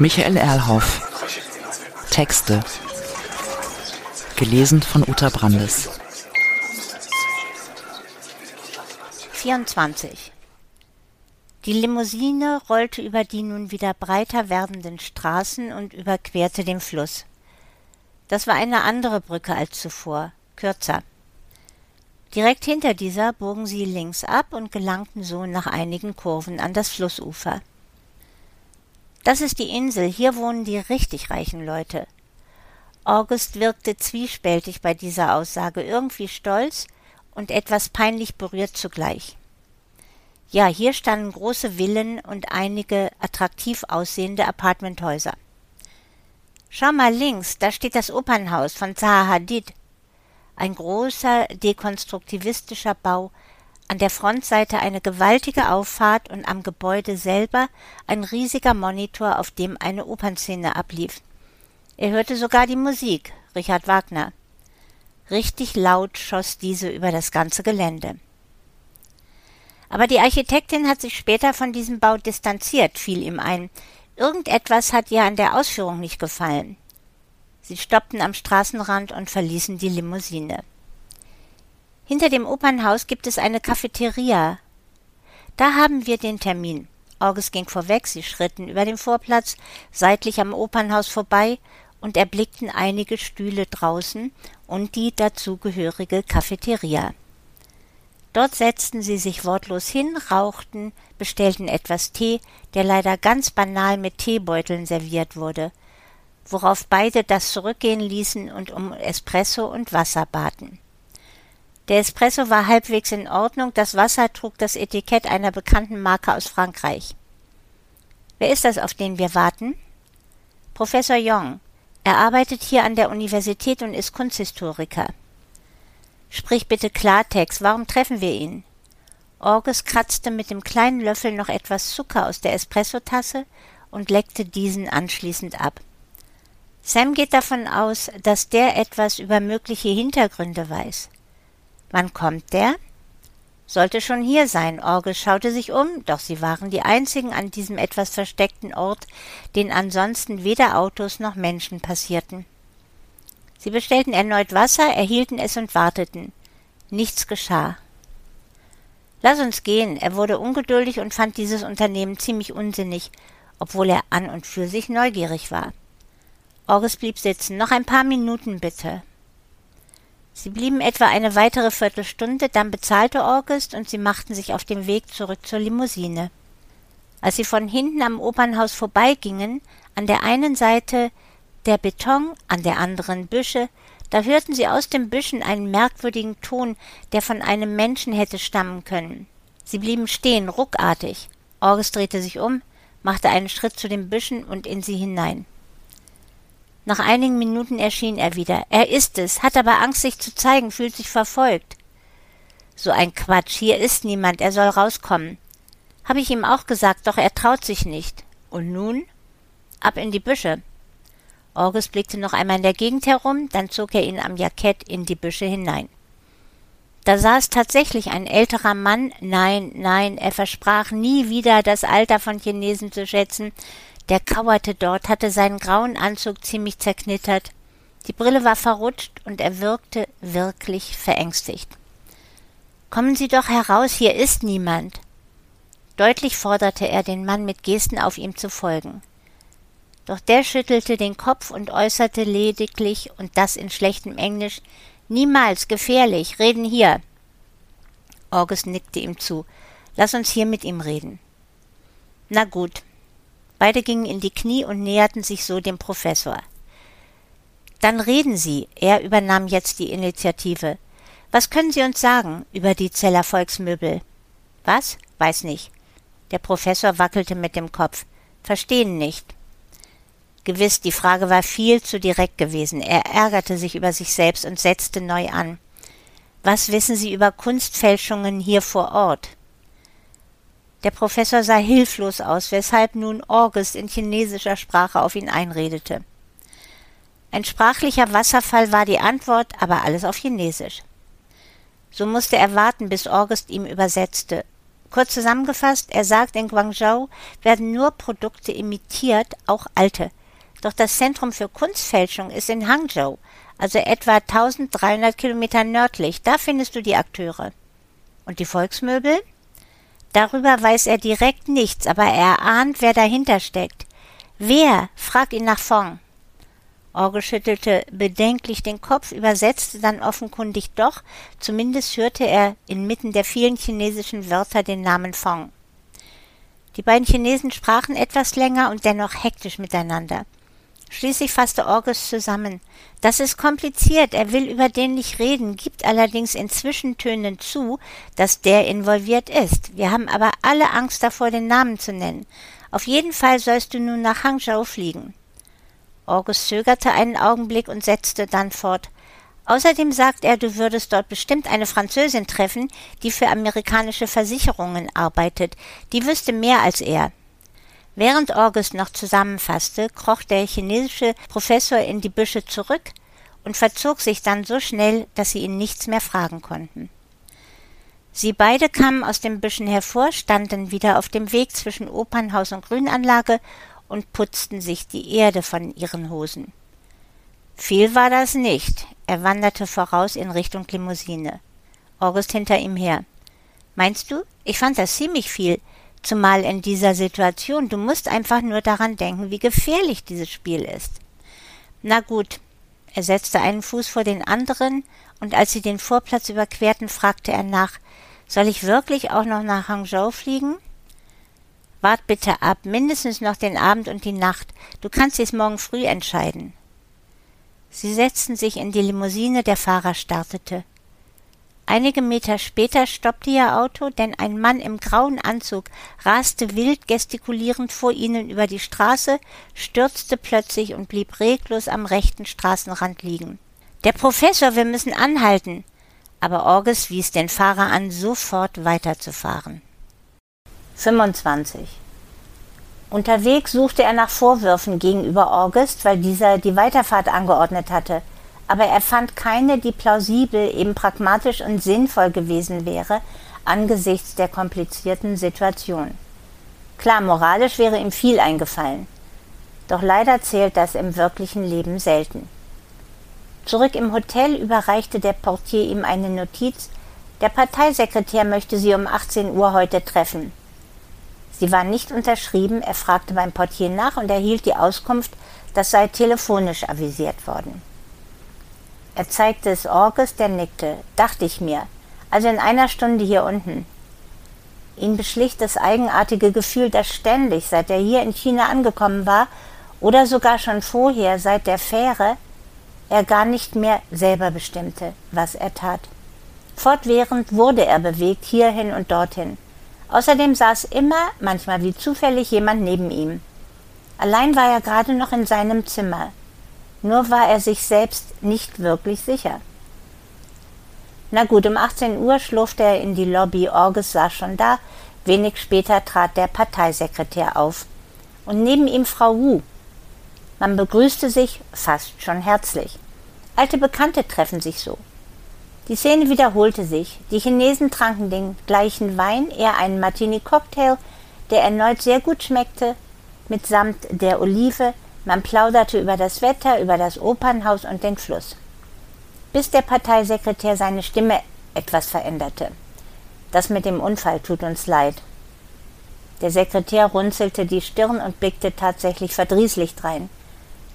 Michael Erlhoff. Texte. Gelesen von Uta Brandes. 24. Die Limousine rollte über die nun wieder breiter werdenden Straßen und überquerte den Fluss. Das war eine andere Brücke als zuvor, kürzer. Direkt hinter dieser bogen sie links ab und gelangten so nach einigen Kurven an das Flussufer. Das ist die Insel, hier wohnen die richtig reichen Leute. August wirkte zwiespältig bei dieser Aussage, irgendwie stolz und etwas peinlich berührt zugleich. Ja, hier standen große Villen und einige attraktiv aussehende Apartmenthäuser. Schau mal links, da steht das Opernhaus von Zaha Hadid. Ein großer, dekonstruktivistischer Bau, an der Frontseite eine gewaltige Auffahrt und am Gebäude selber ein riesiger Monitor, auf dem eine Opernszene ablief. Er hörte sogar die Musik, Richard Wagner. Richtig laut schoss diese über das ganze Gelände. Aber die Architektin hat sich später von diesem Bau distanziert, fiel ihm ein. Irgendetwas hat ihr an der Ausführung nicht gefallen. Sie stoppten am Straßenrand und verließen die Limousine. Hinter dem Opernhaus gibt es eine Cafeteria. Da haben wir den Termin. August ging vorweg, sie schritten über den Vorplatz, seitlich am Opernhaus vorbei und erblickten einige Stühle draußen und die dazugehörige Cafeteria. Dort setzten sie sich wortlos hin, rauchten, bestellten etwas Tee, der leider ganz banal mit Teebeuteln serviert wurde, worauf beide das zurückgehen ließen und um Espresso und Wasser baten. Der Espresso war halbwegs in Ordnung, das Wasser trug das Etikett einer bekannten Marke aus Frankreich. Wer ist das, auf den wir warten? Professor Young. Er arbeitet hier an der Universität und ist Kunsthistoriker. Sprich bitte Klartext, warum treffen wir ihn? August kratzte mit dem kleinen Löffel noch etwas Zucker aus der Espressotasse und leckte diesen anschließend ab. Sam geht davon aus, dass der etwas über mögliche Hintergründe weiß. Wann kommt der? Sollte schon hier sein. August schaute sich um, doch sie waren die einzigen an diesem etwas versteckten Ort, den ansonsten weder Autos noch Menschen passierten. Sie bestellten erneut Wasser, erhielten es und warteten. Nichts geschah. Lass uns gehen. Er wurde ungeduldig und fand dieses Unternehmen ziemlich unsinnig, obwohl er an und für sich neugierig war. August blieb sitzen. Noch ein paar Minuten bitte. Sie blieben etwa eine weitere Viertelstunde, dann bezahlte August und sie machten sich auf den Weg zurück zur Limousine. Als sie von hinten am Opernhaus vorbeigingen, an der einen Seite der Beton, an der anderen Büsche, da hörten sie aus den Büschen einen merkwürdigen Ton, der von einem Menschen hätte stammen können. Sie blieben stehen, ruckartig. August drehte sich um, machte einen Schritt zu den Büschen und in sie hinein. Nach einigen Minuten erschien er wieder. Er ist es, hat aber Angst, sich zu zeigen, fühlt sich verfolgt. So ein Quatsch, hier ist niemand, er soll rauskommen. Habe ich ihm auch gesagt, doch er traut sich nicht. Und nun? Ab in die Büsche. August blickte noch einmal in der Gegend herum, dann zog er ihn am Jackett in die Büsche hinein. Da saß tatsächlich ein älterer Mann, nein, nein, er versprach nie wieder das Alter von Chinesen zu schätzen, der kauerte dort, hatte seinen grauen Anzug ziemlich zerknittert, die Brille war verrutscht und er wirkte wirklich verängstigt. Kommen Sie doch heraus, hier ist niemand. Deutlich forderte er den Mann mit Gesten auf ihm zu folgen. Doch der schüttelte den Kopf und äußerte lediglich, und das in schlechtem Englisch, Niemals gefährlich, reden hier. August nickte ihm zu. Lass uns hier mit ihm reden. Na gut. Beide gingen in die Knie und näherten sich so dem Professor. Dann reden Sie. Er übernahm jetzt die Initiative. Was können Sie uns sagen über die Zeller Volksmöbel? Was? Weiß nicht. Der Professor wackelte mit dem Kopf. Verstehen nicht. Gewiss, die Frage war viel zu direkt gewesen. Er ärgerte sich über sich selbst und setzte neu an. Was wissen Sie über Kunstfälschungen hier vor Ort? Der Professor sah hilflos aus, weshalb nun August in chinesischer Sprache auf ihn einredete. Ein sprachlicher Wasserfall war die Antwort, aber alles auf Chinesisch. So musste er warten, bis August ihm übersetzte. Kurz zusammengefasst, er sagt, in Guangzhou werden nur Produkte imitiert, auch alte. Doch das Zentrum für Kunstfälschung ist in Hangzhou, also etwa 1300 Kilometer nördlich. Da findest du die Akteure. Und die Volksmöbel? Darüber weiß er direkt nichts, aber er ahnt, wer dahinter steckt. Wer? Frag ihn nach Fong. Orgel schüttelte bedenklich den Kopf, übersetzte dann offenkundig doch, zumindest hörte er inmitten der vielen chinesischen Wörter den Namen Fong. Die beiden Chinesen sprachen etwas länger und dennoch hektisch miteinander. Schließlich fasste Orges zusammen. Das ist kompliziert, er will über den nicht reden, gibt allerdings in Zwischentönen zu, dass der involviert ist. Wir haben aber alle Angst davor, den Namen zu nennen. Auf jeden Fall sollst du nun nach Hangzhou fliegen. August zögerte einen Augenblick und setzte dann fort. Außerdem sagt er, du würdest dort bestimmt eine Französin treffen, die für amerikanische Versicherungen arbeitet. Die wüsste mehr als er. Während August noch zusammenfasste, kroch der chinesische Professor in die Büsche zurück und verzog sich dann so schnell, dass sie ihn nichts mehr fragen konnten. Sie beide kamen aus den Büschen hervor, standen wieder auf dem Weg zwischen Opernhaus und Grünanlage und putzten sich die Erde von ihren Hosen. Viel war das nicht. Er wanderte voraus in Richtung Limousine. August hinter ihm her. Meinst du? Ich fand das ziemlich viel, zumal in dieser Situation. Du musst einfach nur daran denken, wie gefährlich dieses Spiel ist. Na gut. Er setzte einen Fuß vor den anderen, und als sie den Vorplatz überquerten, fragte er nach Soll ich wirklich auch noch nach Hangzhou fliegen? Wart bitte ab, mindestens noch den Abend und die Nacht. Du kannst es morgen früh entscheiden. Sie setzten sich in die Limousine, der Fahrer startete. Einige Meter später stoppte ihr Auto, denn ein Mann im grauen Anzug raste wild gestikulierend vor ihnen über die Straße, stürzte plötzlich und blieb reglos am rechten Straßenrand liegen. Der Professor, wir müssen anhalten. Aber August wies den Fahrer an, sofort weiterzufahren. 25. Unterwegs suchte er nach Vorwürfen gegenüber August, weil dieser die Weiterfahrt angeordnet hatte, aber er fand keine, die plausibel, eben pragmatisch und sinnvoll gewesen wäre angesichts der komplizierten Situation. Klar, moralisch wäre ihm viel eingefallen, doch leider zählt das im wirklichen Leben selten. Zurück im Hotel überreichte der Portier ihm eine Notiz, der Parteisekretär möchte Sie um 18 Uhr heute treffen. Sie war nicht unterschrieben, er fragte beim Portier nach und erhielt die Auskunft, das sei telefonisch avisiert worden. Er zeigte es Orges, der nickte. Dachte ich mir. Also in einer Stunde hier unten. Ihn beschlich das eigenartige Gefühl, dass ständig, seit er hier in China angekommen war, oder sogar schon vorher, seit der Fähre, er gar nicht mehr selber bestimmte, was er tat. Fortwährend wurde er bewegt hierhin und dorthin. Außerdem saß immer, manchmal wie zufällig, jemand neben ihm. Allein war er gerade noch in seinem Zimmer. Nur war er sich selbst nicht wirklich sicher. Na gut, um 18 Uhr schlurfte er in die Lobby, Orges saß schon da, wenig später trat der Parteisekretär auf. Und neben ihm Frau Wu. Man begrüßte sich fast schon herzlich. Alte Bekannte treffen sich so. Die Szene wiederholte sich. Die Chinesen tranken den gleichen Wein, eher einen Martini-Cocktail, der erneut sehr gut schmeckte, mitsamt der Olive. Man plauderte über das Wetter, über das Opernhaus und den Fluss. Bis der Parteisekretär seine Stimme etwas veränderte. Das mit dem Unfall tut uns leid. Der Sekretär runzelte die Stirn und blickte tatsächlich verdrießlich drein.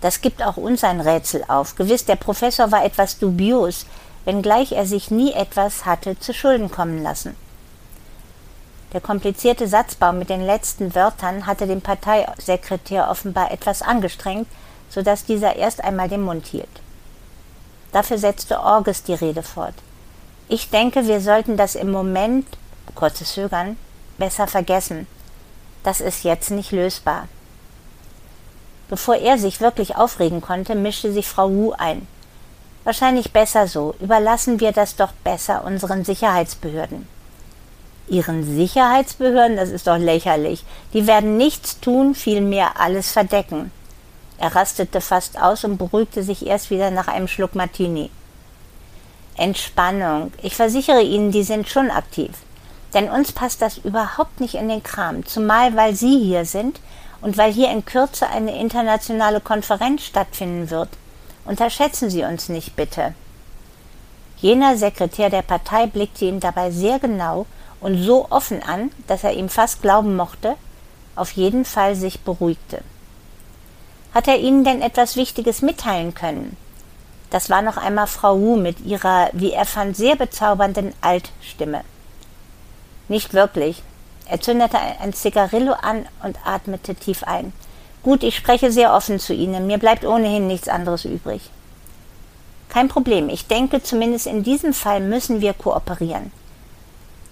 Das gibt auch uns ein Rätsel auf. Gewiss, der Professor war etwas dubios, wenngleich er sich nie etwas hatte zu Schulden kommen lassen. Der komplizierte Satzbau mit den letzten Wörtern hatte den Parteisekretär offenbar etwas angestrengt, so dass dieser erst einmal den Mund hielt. Dafür setzte Orges die Rede fort. Ich denke, wir sollten das im Moment, kurzes Zögern, besser vergessen. Das ist jetzt nicht lösbar. Bevor er sich wirklich aufregen konnte, mischte sich Frau Wu ein. Wahrscheinlich besser so. Überlassen wir das doch besser unseren Sicherheitsbehörden. Ihren Sicherheitsbehörden? Das ist doch lächerlich. Die werden nichts tun, vielmehr alles verdecken. Er rastete fast aus und beruhigte sich erst wieder nach einem Schluck Martini. Entspannung. Ich versichere Ihnen, die sind schon aktiv. Denn uns passt das überhaupt nicht in den Kram, zumal weil Sie hier sind und weil hier in Kürze eine internationale Konferenz stattfinden wird. Unterschätzen Sie uns nicht, bitte. Jener Sekretär der Partei blickte ihn dabei sehr genau und so offen an, dass er ihm fast glauben mochte, auf jeden Fall sich beruhigte. Hat er Ihnen denn etwas Wichtiges mitteilen können? Das war noch einmal Frau Wu mit ihrer, wie er fand, sehr bezaubernden Altstimme. Nicht wirklich. Er zündete ein Zigarillo an und atmete tief ein. Gut, ich spreche sehr offen zu Ihnen. Mir bleibt ohnehin nichts anderes übrig. Kein Problem. Ich denke, zumindest in diesem Fall müssen wir kooperieren.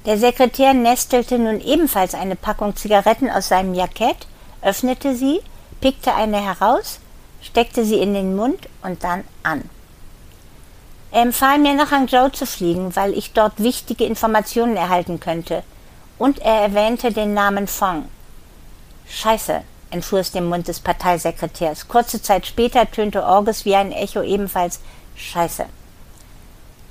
Der Sekretär nestelte nun ebenfalls eine Packung Zigaretten aus seinem Jackett, öffnete sie, pickte eine heraus, steckte sie in den Mund und dann an. Er empfahl mir, nach Hangzhou zu fliegen, weil ich dort wichtige Informationen erhalten könnte. Und er erwähnte den Namen Fong. Scheiße, entfuhr es dem Mund des Parteisekretärs. Kurze Zeit später tönte Orges wie ein Echo ebenfalls Scheiße.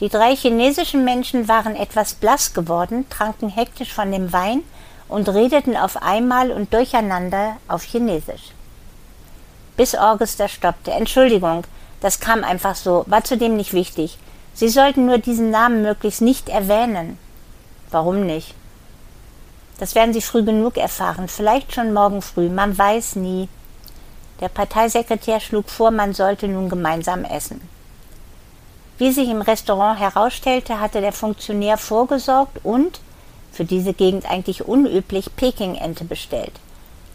Die drei chinesischen Menschen waren etwas blass geworden, tranken hektisch von dem Wein und redeten auf einmal und durcheinander auf Chinesisch. Bis Augusta stoppte. Entschuldigung, das kam einfach so, war zudem nicht wichtig. Sie sollten nur diesen Namen möglichst nicht erwähnen. Warum nicht? Das werden Sie früh genug erfahren, vielleicht schon morgen früh, man weiß nie. Der Parteisekretär schlug vor, man sollte nun gemeinsam essen. Wie sich im Restaurant herausstellte, hatte der Funktionär vorgesorgt und, für diese Gegend eigentlich unüblich, Pekingente bestellt.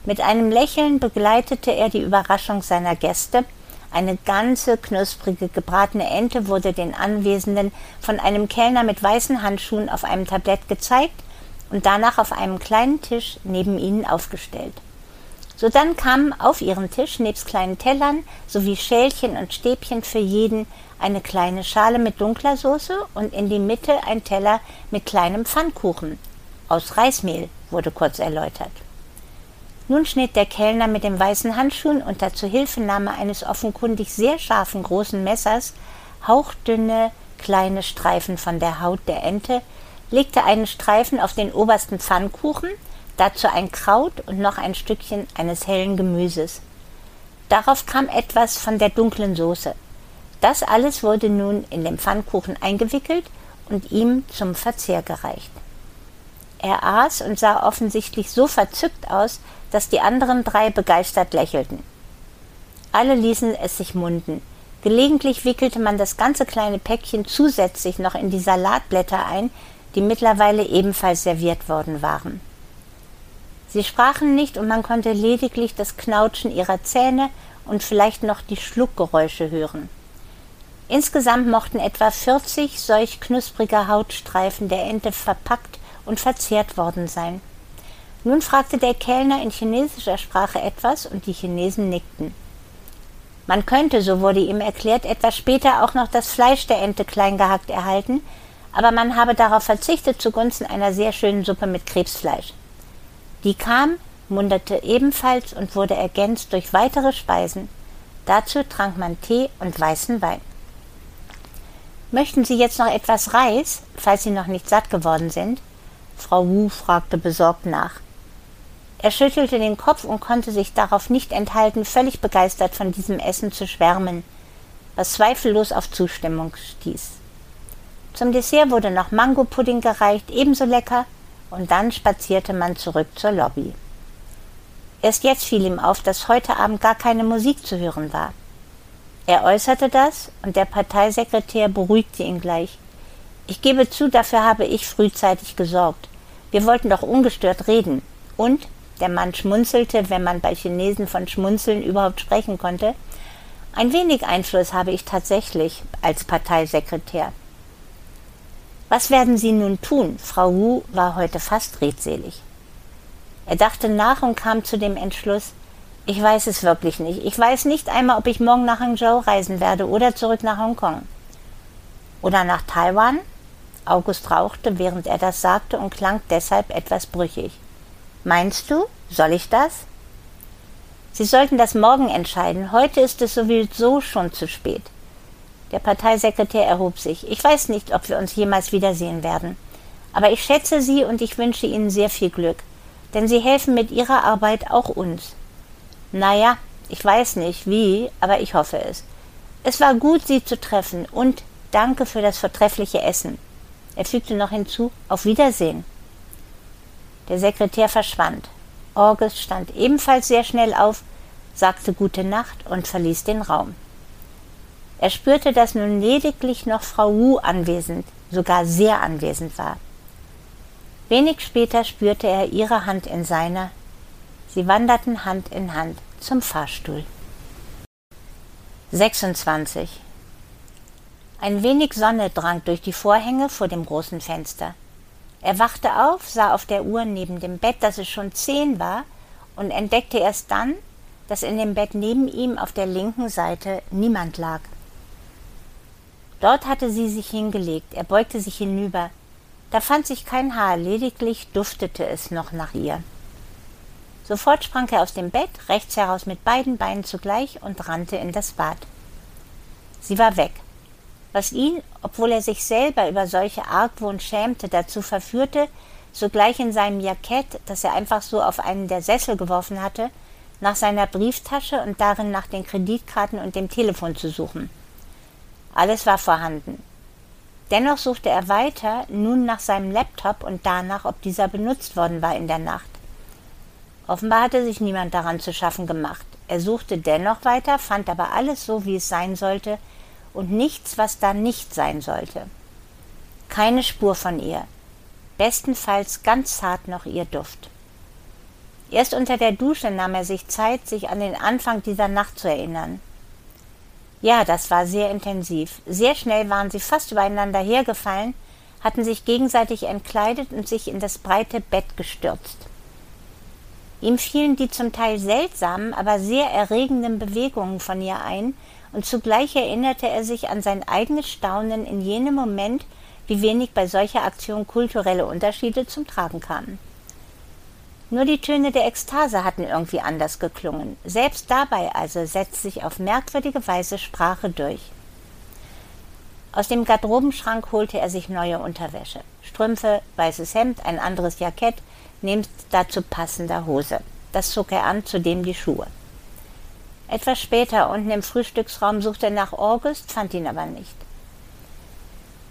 Mit einem Lächeln begleitete er die Überraschung seiner Gäste eine ganze knusprige gebratene Ente wurde den Anwesenden von einem Kellner mit weißen Handschuhen auf einem Tablett gezeigt und danach auf einem kleinen Tisch neben ihnen aufgestellt. Sodann kamen auf ihren Tisch nebst kleinen Tellern sowie Schälchen und Stäbchen für jeden eine kleine Schale mit dunkler Soße und in die Mitte ein Teller mit kleinem Pfannkuchen. Aus Reismehl wurde kurz erläutert. Nun schnitt der Kellner mit den weißen Handschuhen unter Zuhilfenahme eines offenkundig sehr scharfen großen Messers hauchdünne kleine Streifen von der Haut der Ente, legte einen Streifen auf den obersten Pfannkuchen, dazu ein Kraut und noch ein Stückchen eines hellen Gemüses. Darauf kam etwas von der dunklen Soße. Das alles wurde nun in den Pfannkuchen eingewickelt und ihm zum Verzehr gereicht. Er aß und sah offensichtlich so verzückt aus, dass die anderen drei begeistert lächelten. Alle ließen es sich munden. Gelegentlich wickelte man das ganze kleine Päckchen zusätzlich noch in die Salatblätter ein, die mittlerweile ebenfalls serviert worden waren. Sie sprachen nicht und man konnte lediglich das Knautschen ihrer Zähne und vielleicht noch die Schluckgeräusche hören. Insgesamt mochten etwa 40 solch knuspriger Hautstreifen der Ente verpackt und verzehrt worden sein. Nun fragte der Kellner in chinesischer Sprache etwas und die Chinesen nickten. Man könnte, so wurde ihm erklärt, etwas später auch noch das Fleisch der Ente klein gehackt erhalten, aber man habe darauf verzichtet zugunsten einer sehr schönen Suppe mit Krebsfleisch. Die kam, munderte ebenfalls und wurde ergänzt durch weitere Speisen. Dazu trank man Tee und weißen Wein. Möchten Sie jetzt noch etwas Reis, falls Sie noch nicht satt geworden sind? Frau Wu fragte besorgt nach. Er schüttelte den Kopf und konnte sich darauf nicht enthalten, völlig begeistert von diesem Essen zu schwärmen, was zweifellos auf Zustimmung stieß. Zum Dessert wurde noch Mangopudding gereicht, ebenso lecker, und dann spazierte man zurück zur Lobby. Erst jetzt fiel ihm auf, dass heute Abend gar keine Musik zu hören war. Er äußerte das, und der Parteisekretär beruhigte ihn gleich. Ich gebe zu, dafür habe ich frühzeitig gesorgt. Wir wollten doch ungestört reden. Und der Mann schmunzelte, wenn man bei Chinesen von Schmunzeln überhaupt sprechen konnte. Ein wenig Einfluss habe ich tatsächlich als Parteisekretär. Was werden Sie nun tun? Frau Wu war heute fast redselig. Er dachte nach und kam zu dem Entschluss, ich weiß es wirklich nicht. Ich weiß nicht einmal, ob ich morgen nach Hangzhou reisen werde oder zurück nach Hongkong. Oder nach Taiwan? August rauchte, während er das sagte und klang deshalb etwas brüchig. Meinst du? Soll ich das? Sie sollten das morgen entscheiden. Heute ist es sowieso schon zu spät. Der Parteisekretär erhob sich. Ich weiß nicht, ob wir uns jemals wiedersehen werden. Aber ich schätze Sie und ich wünsche Ihnen sehr viel Glück, denn Sie helfen mit Ihrer Arbeit auch uns. Naja, ich weiß nicht wie, aber ich hoffe es. Es war gut, Sie zu treffen und danke für das vortreffliche Essen. Er fügte noch hinzu, auf Wiedersehen. Der Sekretär verschwand. August stand ebenfalls sehr schnell auf, sagte Gute Nacht und verließ den Raum. Er spürte, dass nun lediglich noch Frau Wu anwesend, sogar sehr anwesend war. Wenig später spürte er ihre Hand in seiner. Sie wanderten Hand in Hand zum Fahrstuhl. 26. Ein wenig Sonne drang durch die Vorhänge vor dem großen Fenster. Er wachte auf, sah auf der Uhr neben dem Bett, dass es schon zehn war, und entdeckte erst dann, dass in dem Bett neben ihm auf der linken Seite niemand lag. Dort hatte sie sich hingelegt, er beugte sich hinüber. Da fand sich kein Haar, lediglich duftete es noch nach ihr. Sofort sprang er aus dem Bett, rechts heraus mit beiden Beinen zugleich und rannte in das Bad. Sie war weg, was ihn, obwohl er sich selber über solche Argwohn schämte, dazu verführte, sogleich in seinem Jackett, das er einfach so auf einen der Sessel geworfen hatte, nach seiner Brieftasche und darin nach den Kreditkarten und dem Telefon zu suchen. Alles war vorhanden. Dennoch suchte er weiter, nun nach seinem Laptop und danach, ob dieser benutzt worden war in der Nacht. Offenbar hatte sich niemand daran zu schaffen gemacht. Er suchte dennoch weiter, fand aber alles so, wie es sein sollte, und nichts, was da nicht sein sollte. Keine Spur von ihr, bestenfalls ganz zart noch ihr Duft. Erst unter der Dusche nahm er sich Zeit, sich an den Anfang dieser Nacht zu erinnern. Ja, das war sehr intensiv. Sehr schnell waren sie fast übereinander hergefallen, hatten sich gegenseitig entkleidet und sich in das breite Bett gestürzt. Ihm fielen die zum Teil seltsamen, aber sehr erregenden Bewegungen von ihr ein, und zugleich erinnerte er sich an sein eigenes Staunen in jenem Moment, wie wenig bei solcher Aktion kulturelle Unterschiede zum Tragen kamen. Nur die Töne der Ekstase hatten irgendwie anders geklungen. Selbst dabei also setzt sich auf merkwürdige Weise Sprache durch. Aus dem Garderobenschrank holte er sich neue Unterwäsche. Strümpfe, weißes Hemd, ein anderes Jackett, nebst dazu passender Hose. Das zog er an, zudem die Schuhe. Etwas später unten im Frühstücksraum suchte er nach August, fand ihn aber nicht.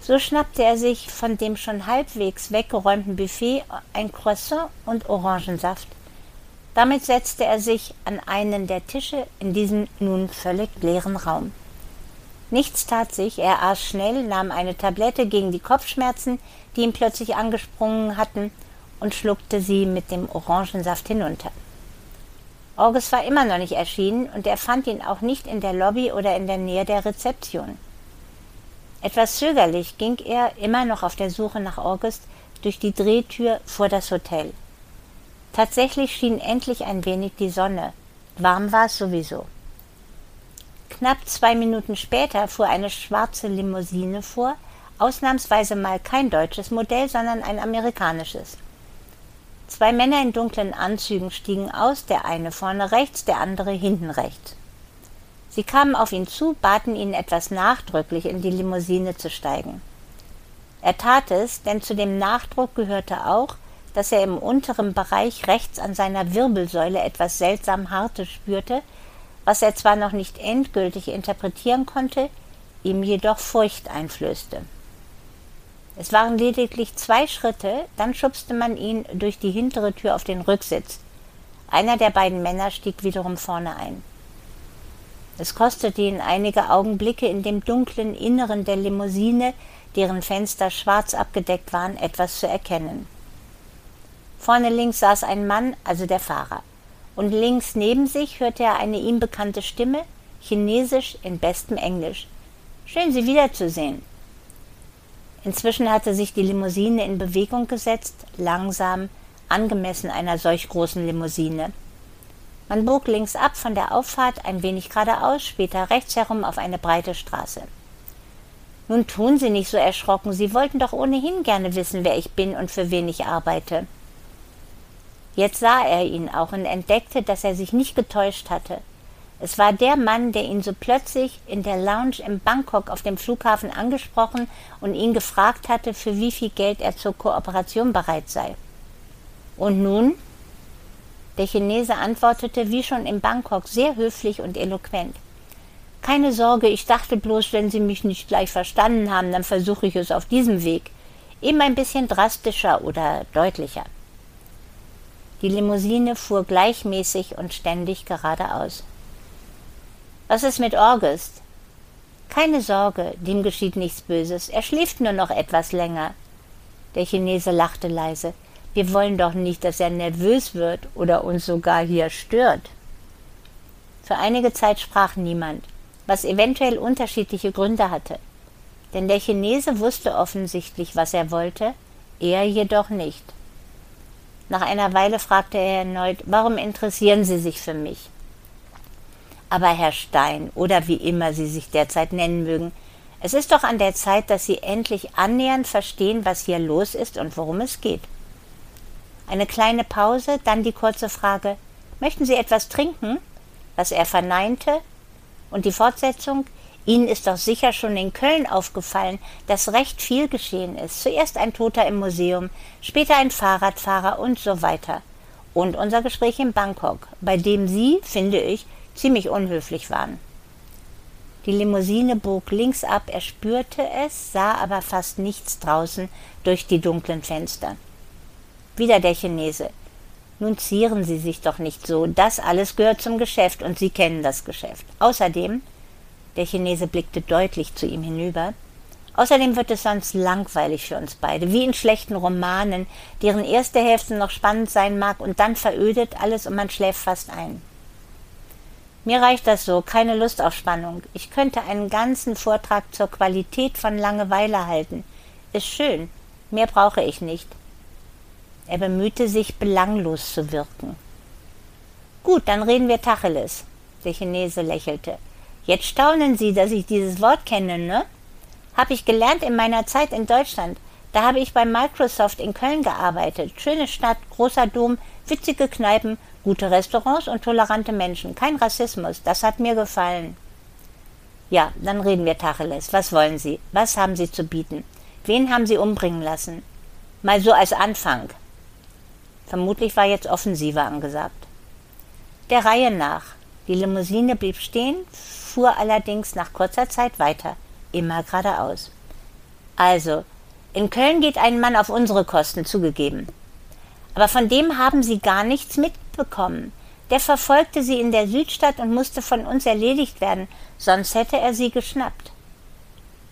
So schnappte er sich von dem schon halbwegs weggeräumten Buffet ein Croissant und Orangensaft. Damit setzte er sich an einen der Tische in diesem nun völlig leeren Raum. Nichts tat sich, er aß schnell, nahm eine Tablette gegen die Kopfschmerzen, die ihm plötzlich angesprungen hatten, und schluckte sie mit dem Orangensaft hinunter. August war immer noch nicht erschienen und er fand ihn auch nicht in der Lobby oder in der Nähe der Rezeption. Etwas zögerlich ging er, immer noch auf der Suche nach August, durch die Drehtür vor das Hotel. Tatsächlich schien endlich ein wenig die Sonne. Warm war es sowieso. Knapp zwei Minuten später fuhr eine schwarze Limousine vor, ausnahmsweise mal kein deutsches Modell, sondern ein amerikanisches. Zwei Männer in dunklen Anzügen stiegen aus, der eine vorne rechts, der andere hinten rechts. Sie kamen auf ihn zu, baten ihn etwas nachdrücklich in die Limousine zu steigen. Er tat es, denn zu dem Nachdruck gehörte auch, dass er im unteren Bereich rechts an seiner Wirbelsäule etwas seltsam Hartes spürte, was er zwar noch nicht endgültig interpretieren konnte, ihm jedoch Furcht einflößte. Es waren lediglich zwei Schritte, dann schubste man ihn durch die hintere Tür auf den Rücksitz. Einer der beiden Männer stieg wiederum vorne ein. Es kostete ihn einige Augenblicke in dem dunklen Inneren der Limousine, deren Fenster schwarz abgedeckt waren, etwas zu erkennen. Vorne links saß ein Mann, also der Fahrer, und links neben sich hörte er eine ihm bekannte Stimme, chinesisch in bestem Englisch. Schön, Sie wiederzusehen. Inzwischen hatte sich die Limousine in Bewegung gesetzt, langsam, angemessen einer solch großen Limousine. Man bog links ab von der Auffahrt ein wenig geradeaus, später rechts herum auf eine breite Straße. Nun tun Sie nicht so erschrocken, Sie wollten doch ohnehin gerne wissen, wer ich bin und für wen ich arbeite. Jetzt sah er ihn auch und entdeckte, dass er sich nicht getäuscht hatte. Es war der Mann, der ihn so plötzlich in der Lounge in Bangkok auf dem Flughafen angesprochen und ihn gefragt hatte, für wie viel Geld er zur Kooperation bereit sei. Und nun? Der Chinese antwortete wie schon in Bangkok sehr höflich und eloquent. Keine Sorge, ich dachte bloß, wenn Sie mich nicht gleich verstanden haben, dann versuche ich es auf diesem Weg. Eben ein bisschen drastischer oder deutlicher. Die Limousine fuhr gleichmäßig und ständig geradeaus. Was ist mit August? Keine Sorge, dem geschieht nichts Böses. Er schläft nur noch etwas länger. Der Chinese lachte leise. Wir wollen doch nicht, dass er nervös wird oder uns sogar hier stört. Für einige Zeit sprach niemand, was eventuell unterschiedliche Gründe hatte. Denn der Chinese wusste offensichtlich, was er wollte, er jedoch nicht. Nach einer Weile fragte er erneut, warum interessieren Sie sich für mich? Aber Herr Stein oder wie immer Sie sich derzeit nennen mögen, es ist doch an der Zeit, dass Sie endlich annähernd verstehen, was hier los ist und worum es geht. Eine kleine Pause, dann die kurze Frage Möchten Sie etwas trinken? was er verneinte, und die Fortsetzung Ihnen ist doch sicher schon in Köln aufgefallen, dass recht viel geschehen ist. Zuerst ein Toter im Museum, später ein Fahrradfahrer und so weiter. Und unser Gespräch in Bangkok, bei dem Sie, finde ich, ziemlich unhöflich waren. Die Limousine bog links ab, er spürte es, sah aber fast nichts draußen durch die dunklen Fenster. Wieder der Chinese. Nun zieren Sie sich doch nicht so, das alles gehört zum Geschäft und Sie kennen das Geschäft. Außerdem, der Chinese blickte deutlich zu ihm hinüber, außerdem wird es sonst langweilig für uns beide, wie in schlechten Romanen, deren erste Hälfte noch spannend sein mag und dann verödet alles und man schläft fast ein. Mir reicht das so, keine Lust auf Spannung. Ich könnte einen ganzen Vortrag zur Qualität von Langeweile halten. Ist schön, mehr brauche ich nicht. Er bemühte sich, belanglos zu wirken. Gut, dann reden wir Tacheles. Der Chinese lächelte. Jetzt staunen Sie, dass ich dieses Wort kenne, ne? Hab ich gelernt in meiner Zeit in Deutschland. Da habe ich bei Microsoft in Köln gearbeitet. Schöne Stadt, großer Dom, witzige Kneipen, gute Restaurants und tolerante Menschen. Kein Rassismus. Das hat mir gefallen. Ja, dann reden wir Tacheles. Was wollen Sie? Was haben Sie zu bieten? Wen haben Sie umbringen lassen? Mal so als Anfang. Vermutlich war jetzt Offensive angesagt. Der Reihe nach. Die Limousine blieb stehen, fuhr allerdings nach kurzer Zeit weiter, immer geradeaus. Also, in Köln geht ein Mann auf unsere Kosten zugegeben. Aber von dem haben sie gar nichts mitbekommen. Der verfolgte sie in der Südstadt und musste von uns erledigt werden, sonst hätte er sie geschnappt.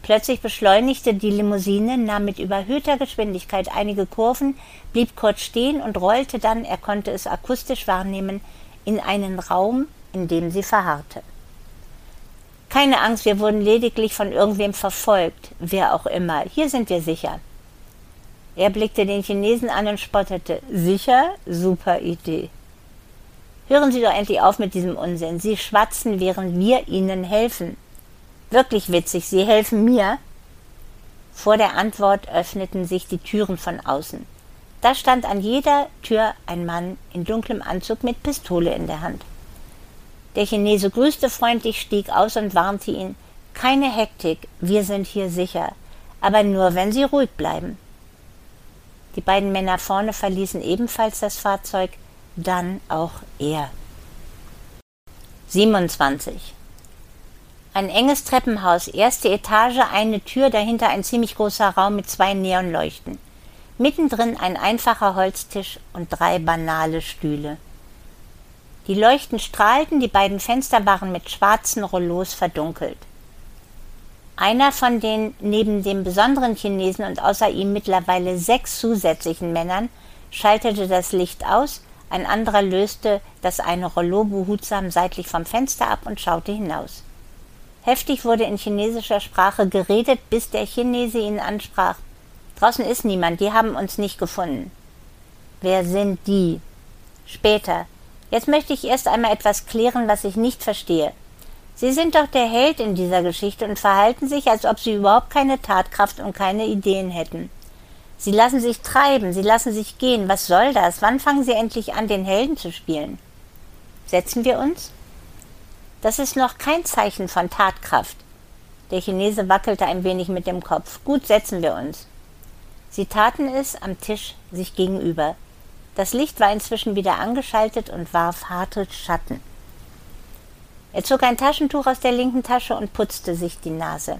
Plötzlich beschleunigte die Limousine, nahm mit überhöhter Geschwindigkeit einige Kurven, blieb kurz stehen und rollte dann, er konnte es akustisch wahrnehmen, in einen Raum, in dem sie verharrte. Keine Angst, wir wurden lediglich von irgendwem verfolgt, wer auch immer. Hier sind wir sicher. Er blickte den Chinesen an und spottete. Sicher? Super Idee. Hören Sie doch endlich auf mit diesem Unsinn. Sie schwatzen, während wir Ihnen helfen. Wirklich witzig, Sie helfen mir? Vor der Antwort öffneten sich die Türen von außen. Da stand an jeder Tür ein Mann in dunklem Anzug mit Pistole in der Hand. Der Chinese grüßte freundlich, stieg aus und warnte ihn Keine Hektik, wir sind hier sicher, aber nur, wenn Sie ruhig bleiben. Die beiden Männer vorne verließen ebenfalls das Fahrzeug, dann auch er. 27. Ein enges Treppenhaus, erste Etage, eine Tür, dahinter ein ziemlich großer Raum mit zwei Neonleuchten. Mittendrin ein einfacher Holztisch und drei banale Stühle. Die Leuchten strahlten, die beiden Fenster waren mit schwarzen Rollos verdunkelt. Einer von den neben dem besonderen Chinesen und außer ihm mittlerweile sechs zusätzlichen Männern schaltete das Licht aus, ein anderer löste das eine Rollo behutsam seitlich vom Fenster ab und schaute hinaus. Heftig wurde in chinesischer Sprache geredet, bis der Chinese ihn ansprach. Draußen ist niemand, die haben uns nicht gefunden. Wer sind die? Später. Jetzt möchte ich erst einmal etwas klären, was ich nicht verstehe. Sie sind doch der Held in dieser Geschichte und verhalten sich, als ob Sie überhaupt keine Tatkraft und keine Ideen hätten. Sie lassen sich treiben, Sie lassen sich gehen. Was soll das? Wann fangen Sie endlich an, den Helden zu spielen? Setzen wir uns? Das ist noch kein Zeichen von Tatkraft. Der Chinese wackelte ein wenig mit dem Kopf. Gut, setzen wir uns. Sie taten es am Tisch sich gegenüber. Das Licht war inzwischen wieder angeschaltet und warf harte Schatten. Er zog ein Taschentuch aus der linken Tasche und putzte sich die Nase.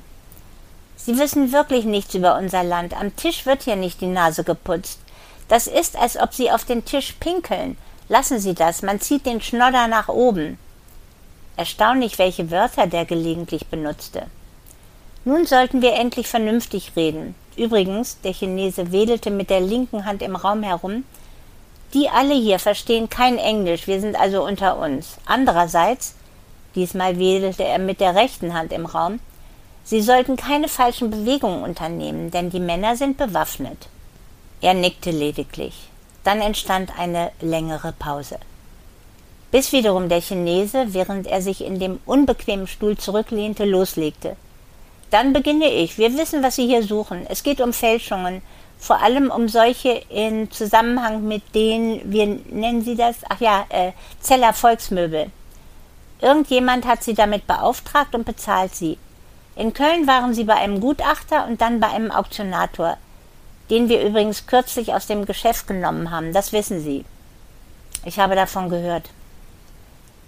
Sie wissen wirklich nichts über unser Land. Am Tisch wird hier nicht die Nase geputzt. Das ist, als ob Sie auf den Tisch pinkeln. Lassen Sie das, man zieht den Schnodder nach oben. Erstaunlich, welche Wörter der gelegentlich benutzte. Nun sollten wir endlich vernünftig reden. Übrigens, der Chinese wedelte mit der linken Hand im Raum herum, die alle hier verstehen kein Englisch, wir sind also unter uns. Andererseits, diesmal wedelte er mit der rechten Hand im Raum, Sie sollten keine falschen Bewegungen unternehmen, denn die Männer sind bewaffnet. Er nickte lediglich. Dann entstand eine längere Pause. Bis wiederum der Chinese, während er sich in dem unbequemen Stuhl zurücklehnte, loslegte. Dann beginne ich. Wir wissen, was Sie hier suchen. Es geht um Fälschungen, vor allem um solche in Zusammenhang mit den, wir nennen Sie das, ach ja, äh, Zeller Volksmöbel. Irgendjemand hat Sie damit beauftragt und bezahlt Sie. In Köln waren Sie bei einem Gutachter und dann bei einem Auktionator, den wir übrigens kürzlich aus dem Geschäft genommen haben, das wissen Sie. Ich habe davon gehört.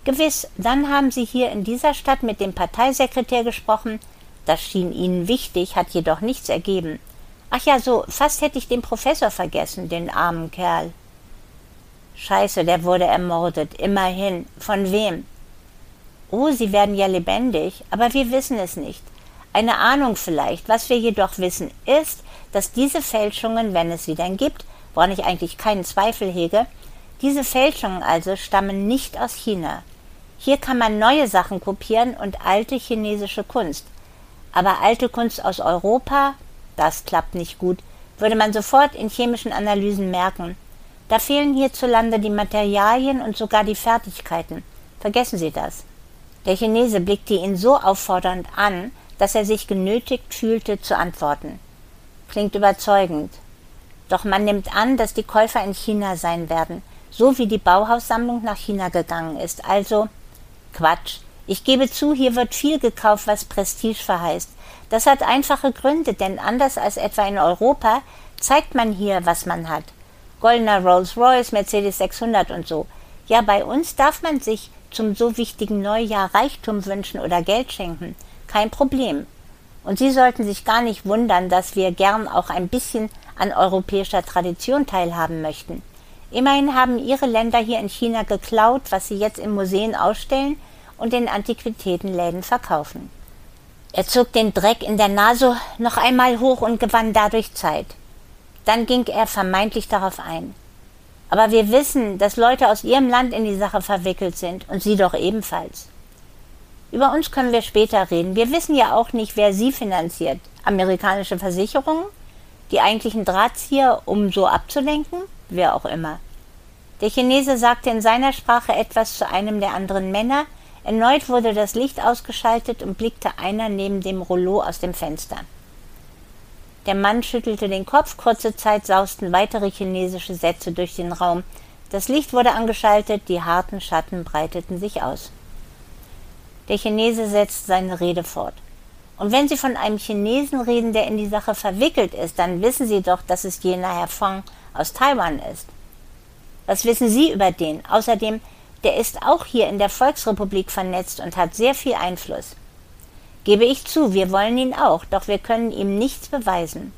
Gewiss, dann haben Sie hier in dieser Stadt mit dem Parteisekretär gesprochen, das schien Ihnen wichtig, hat jedoch nichts ergeben. Ach ja, so, fast hätte ich den Professor vergessen, den armen Kerl. Scheiße, der wurde ermordet, immerhin. Von wem? Oh, sie werden ja lebendig, aber wir wissen es nicht. Eine Ahnung vielleicht. Was wir jedoch wissen, ist, dass diese Fälschungen, wenn es sie denn gibt, woran ich eigentlich keinen Zweifel hege, diese Fälschungen also stammen nicht aus China. Hier kann man neue Sachen kopieren und alte chinesische Kunst. Aber alte Kunst aus Europa, das klappt nicht gut, würde man sofort in chemischen Analysen merken. Da fehlen hierzulande die Materialien und sogar die Fertigkeiten. Vergessen Sie das. Der Chinese blickte ihn so auffordernd an, dass er sich genötigt fühlte zu antworten. Klingt überzeugend. Doch man nimmt an, dass die Käufer in China sein werden, so wie die Bauhaussammlung nach China gegangen ist. Also Quatsch. Ich gebe zu, hier wird viel gekauft, was Prestige verheißt. Das hat einfache Gründe, denn anders als etwa in Europa zeigt man hier, was man hat. Goldener Rolls Royce, Mercedes 600 und so. Ja, bei uns darf man sich zum so wichtigen Neujahr Reichtum wünschen oder Geld schenken. Kein Problem. Und Sie sollten sich gar nicht wundern, dass wir gern auch ein bisschen an europäischer Tradition teilhaben möchten. Immerhin haben Ihre Länder hier in China geklaut, was Sie jetzt in Museen ausstellen und in Antiquitätenläden verkaufen. Er zog den Dreck in der Nase noch einmal hoch und gewann dadurch Zeit. Dann ging er vermeintlich darauf ein. Aber wir wissen, dass Leute aus Ihrem Land in die Sache verwickelt sind und Sie doch ebenfalls. Über uns können wir später reden. Wir wissen ja auch nicht, wer Sie finanziert. Amerikanische Versicherungen? Die eigentlichen Drahtzieher, um so abzulenken? Wer auch immer. Der Chinese sagte in seiner Sprache etwas zu einem der anderen Männer. Erneut wurde das Licht ausgeschaltet und blickte einer neben dem Rollo aus dem Fenster. Der Mann schüttelte den Kopf, kurze Zeit sausten weitere chinesische Sätze durch den Raum. Das Licht wurde angeschaltet, die harten Schatten breiteten sich aus. Der Chinese setzt seine Rede fort. Und wenn Sie von einem Chinesen reden, der in die Sache verwickelt ist, dann wissen Sie doch, dass es jener Herr Fong aus Taiwan ist. Was wissen Sie über den? Außerdem, der ist auch hier in der Volksrepublik vernetzt und hat sehr viel Einfluss. Gebe ich zu, wir wollen ihn auch, doch wir können ihm nichts beweisen.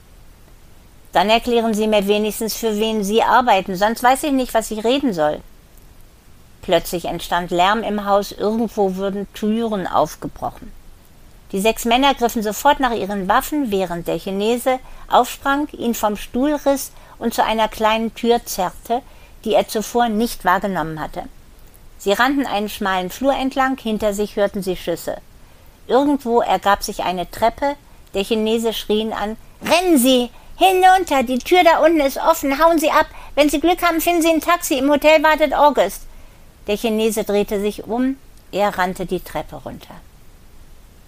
Dann erklären Sie mir wenigstens, für wen Sie arbeiten, sonst weiß ich nicht, was ich reden soll. Plötzlich entstand Lärm im Haus, irgendwo wurden Türen aufgebrochen. Die sechs Männer griffen sofort nach ihren Waffen, während der Chinese aufsprang, ihn vom Stuhl riss und zu einer kleinen Tür zerrte, die er zuvor nicht wahrgenommen hatte. Sie rannten einen schmalen Flur entlang, hinter sich hörten sie Schüsse. Irgendwo ergab sich eine Treppe, der Chinese schrie ihn an Rennen Sie. Hinunter. Die Tür da unten ist offen. Hauen Sie ab. Wenn Sie Glück haben, finden Sie ein Taxi. Im Hotel wartet August. Der Chinese drehte sich um, er rannte die Treppe runter.